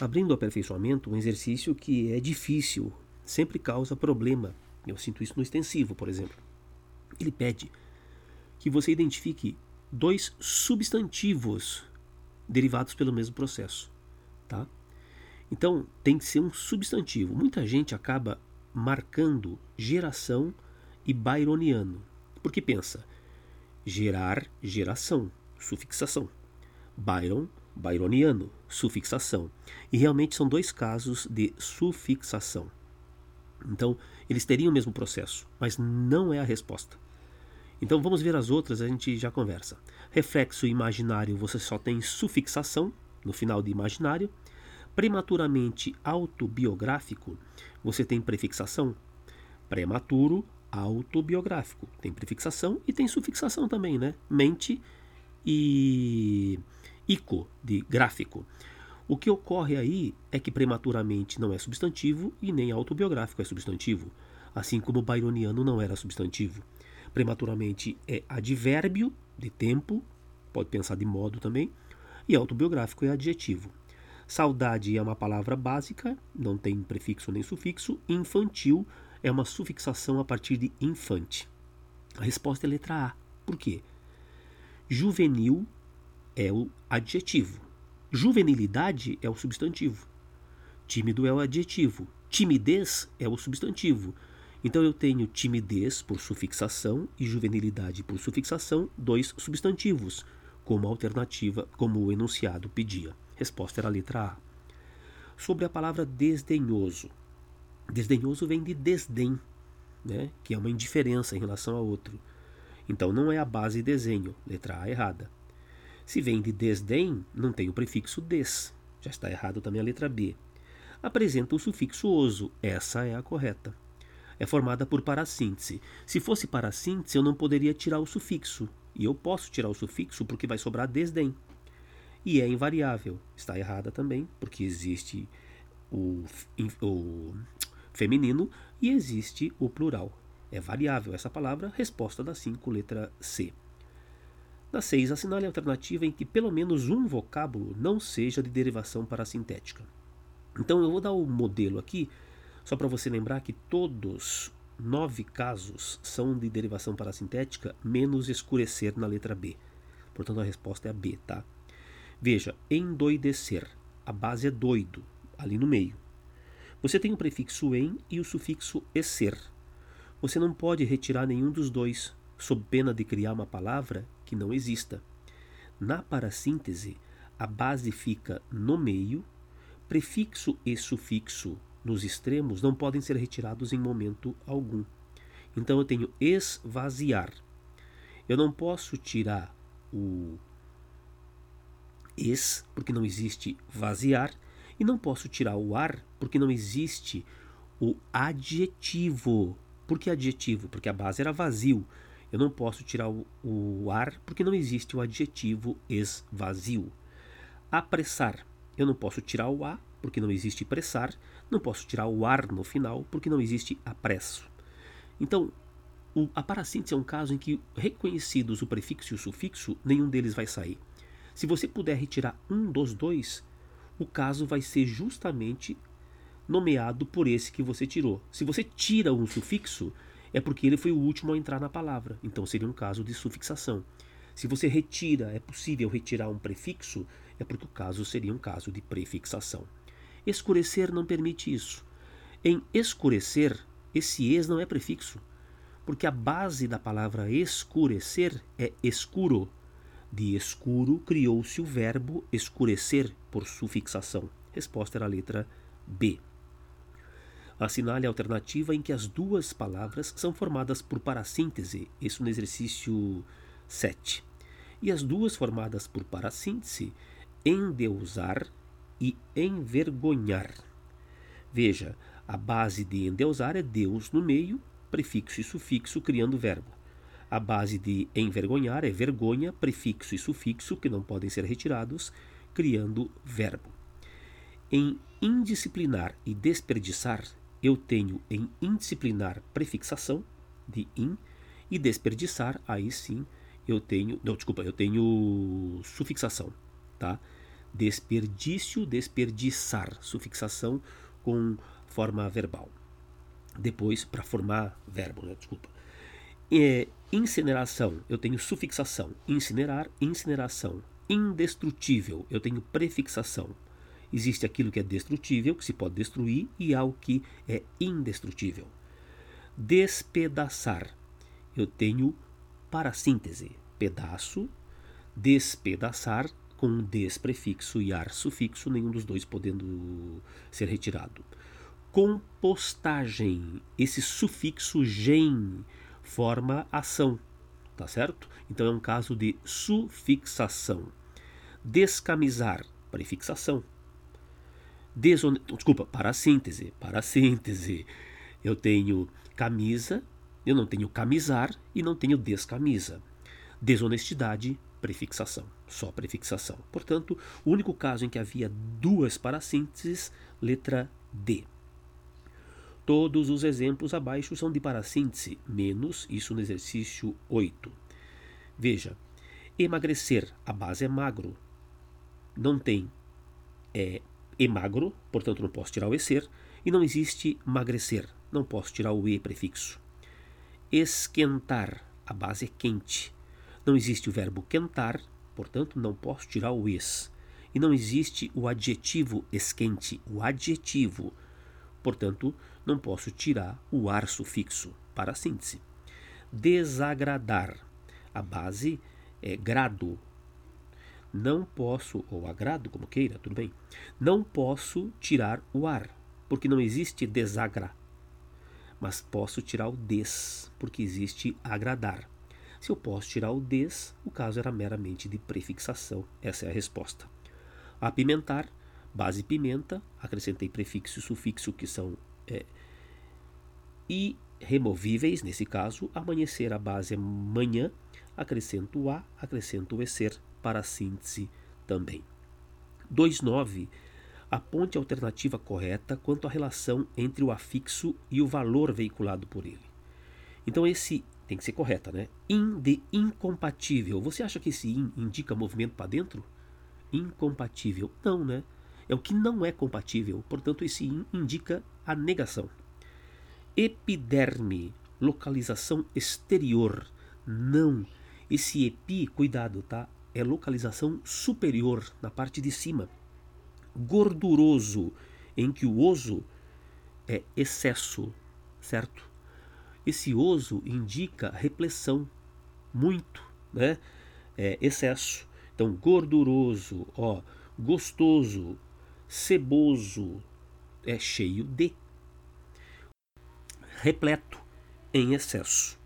abrindo o aperfeiçoamento, um exercício que é difícil, sempre causa problema. Eu sinto isso no extensivo, por exemplo. Ele pede que você identifique dois substantivos derivados pelo mesmo processo, tá? Então, tem que ser um substantivo. Muita gente acaba marcando geração e byroniano, porque pensa gerar, geração, sufixação. Byron, byroniano, sufixação. E realmente são dois casos de sufixação. Então, eles teriam o mesmo processo, mas não é a resposta. Então, vamos ver as outras, a gente já conversa. Reflexo imaginário, você só tem sufixação no final de imaginário. Prematuramente autobiográfico, você tem prefixação. Prematuro, autobiográfico. Tem prefixação e tem sufixação também, né? Mente e ico, de gráfico. O que ocorre aí é que prematuramente não é substantivo e nem autobiográfico é substantivo, assim como byroniano não era substantivo. Prematuramente é advérbio de tempo, pode pensar de modo também, e autobiográfico é adjetivo. Saudade é uma palavra básica, não tem prefixo nem sufixo. Infantil é uma sufixação a partir de infante. A resposta é letra A. Por quê? Juvenil é o adjetivo. Juvenilidade é o substantivo. Tímido é o adjetivo. Timidez é o substantivo. Então eu tenho timidez por sufixação e juvenilidade por sufixação, dois substantivos, como alternativa, como o enunciado pedia. Resposta era a letra A. Sobre a palavra desdenhoso. Desdenhoso vem de desdém, né? que é uma indiferença em relação a outro. Então não é a base desenho, letra A errada. Se vem de desdém, não tem o prefixo des, já está errado também a letra B. Apresenta o sufixo oso, essa é a correta. É formada por parassíntese. Se fosse parassíntese, eu não poderia tirar o sufixo. E eu posso tirar o sufixo porque vai sobrar desdém e é invariável. Está errada também, porque existe o, o feminino e existe o plural. É variável essa palavra, resposta da 5, letra C. Na 6, assinale a alternativa em que pelo menos um vocábulo não seja de derivação parasintética. Então eu vou dar o um modelo aqui, só para você lembrar que todos nove casos são de derivação parasintética, menos escurecer na letra B. Portanto, a resposta é a B, tá? Veja, endoidecer. A base é doido, ali no meio. Você tem o prefixo em e o sufixo esser. Você não pode retirar nenhum dos dois, sob pena de criar uma palavra que não exista. Na parassíntese, a base fica no meio, prefixo e sufixo nos extremos não podem ser retirados em momento algum. Então eu tenho esvaziar. Eu não posso tirar o es, porque não existe vaziar, e não posso tirar o ar, porque não existe o adjetivo. Por que adjetivo? Porque a base era vazio. Eu não posso tirar o, o ar, porque não existe o adjetivo esvazio. Apressar. Eu não posso tirar o a, porque não existe pressar. Não posso tirar o ar no final, porque não existe apresso. Então, o, a parassíntese é um caso em que, reconhecidos o prefixo e o sufixo, nenhum deles vai sair. Se você puder retirar um dos dois, o caso vai ser justamente nomeado por esse que você tirou. Se você tira um sufixo, é porque ele foi o último a entrar na palavra, então seria um caso de sufixação. Se você retira, é possível retirar um prefixo, é porque o caso seria um caso de prefixação. Escurecer não permite isso. Em escurecer, esse es não é prefixo, porque a base da palavra escurecer é escuro, de escuro criou-se o verbo escurecer por sufixação. Resposta era a letra B. Assinale a alternativa em que as duas palavras são formadas por parassíntese, isso no exercício 7. E as duas formadas por parassíntese, endeusar e envergonhar. Veja, a base de endeusar é Deus no meio, prefixo e sufixo criando verbo. A base de envergonhar é vergonha, prefixo e sufixo que não podem ser retirados, criando verbo. Em indisciplinar e desperdiçar, eu tenho em indisciplinar prefixação de in e desperdiçar, aí sim eu tenho, não, desculpa, eu tenho sufixação, tá? Desperdício, desperdiçar, sufixação com forma verbal. Depois, para formar verbo, né? desculpa. É, incineração, eu tenho sufixação. Incinerar, incineração. Indestrutível, eu tenho prefixação. Existe aquilo que é destrutível, que se pode destruir, e algo que é indestrutível. Despedaçar, eu tenho parasíntese. Pedaço, despedaçar, com desprefixo e ar sufixo, nenhum dos dois podendo ser retirado. Compostagem, esse sufixo gen forma ação, tá certo? Então é um caso de sufixação. Descamisar, prefixação. Desculpa, para síntese, para síntese. Eu tenho camisa, eu não tenho camisar e não tenho descamisa. Desonestidade, prefixação, só prefixação. Portanto, o único caso em que havia duas parasínteses, letra D. Todos os exemplos abaixo são de parassíntese, menos isso no exercício 8. Veja, emagrecer, a base é magro. Não tem é, emagro, portanto não posso tirar o ecer, e não existe magrecer, não posso tirar o e prefixo. Esquentar, a base é quente. Não existe o verbo quentar, portanto não posso tirar o es. E não existe o adjetivo esquente, o adjetivo. Portanto, não posso tirar o ar sufixo para a síntese. Desagradar. A base é grado. Não posso, ou agrado, como queira, tudo bem. Não posso tirar o ar, porque não existe desagra. Mas posso tirar o des, porque existe agradar. Se eu posso tirar o des, o caso era meramente de prefixação. Essa é a resposta. Apimentar, base pimenta, acrescentei prefixo e sufixo que são é, irremovíveis, nesse caso, amanhecer a base é manhã, acrescento a, acrescento o ecer para a síntese também. 2.9. Aponte a alternativa correta quanto à relação entre o afixo e o valor veiculado por ele. Então esse tem que ser correta, né? In de incompatível. Você acha que esse in indica movimento para dentro? Incompatível. Não, né? É o que não é compatível. Portanto, esse in indica a negação. Epiderme, localização exterior. Não. Esse epi, cuidado, tá? É localização superior, na parte de cima. Gorduroso, em que o oso é excesso, certo? Esse oso indica repressão, muito, né? É, excesso. Então, gorduroso, ó, gostoso, ceboso, é cheio de. Repleto, em excesso.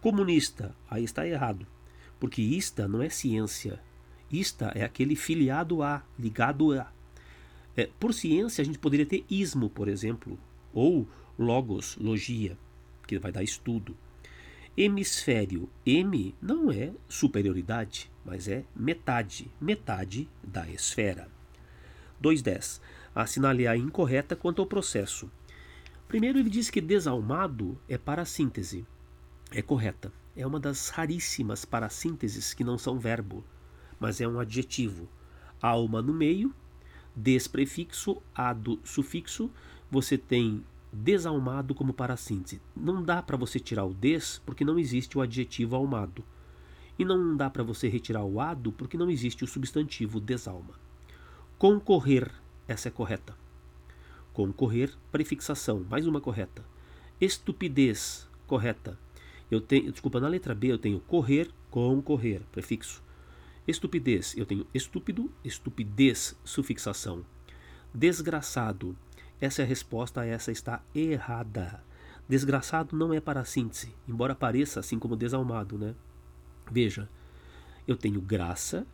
Comunista, aí está errado, porque ista não é ciência. Ista é aquele filiado a, ligado a. É, por ciência, a gente poderia ter ismo, por exemplo, ou logos, logia que vai dar estudo. Hemisfério M não é superioridade, mas é metade, metade da esfera. 2.10. Assinale a incorreta quanto ao processo. Primeiro, ele diz que desalmado é parassíntese. É correta. É uma das raríssimas parasínteses que não são verbo, mas é um adjetivo. Alma no meio, desprefixo, ado sufixo, você tem desalmado como parassíntese. Não dá para você tirar o des porque não existe o adjetivo almado. E não dá para você retirar o ado porque não existe o substantivo desalma. Concorrer, essa é correta. Concorrer, prefixação, mais uma correta. Estupidez, correta. Eu tenho, desculpa, na letra B eu tenho correr, concorrer, prefixo. Estupidez, eu tenho estúpido, estupidez, sufixação. Desgraçado, essa é a resposta, essa está errada. Desgraçado não é para síntese, embora pareça assim como desalmado, né? Veja, eu tenho graça,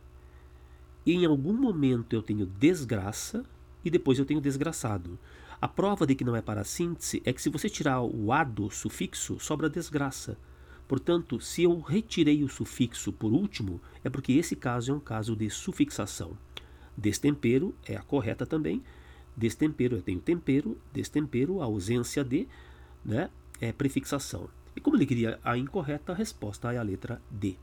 e em algum momento eu tenho desgraça, e depois eu tenho desgraçado. A prova de que não é para síntese é que se você tirar o ado sufixo, sobra desgraça. Portanto, se eu retirei o sufixo por último, é porque esse caso é um caso de sufixação. Destempero é a correta também, Destempero, eu tenho tempero, destempero, ausência de, né, é prefixação. E como ele queria a incorreta, a resposta é a letra D.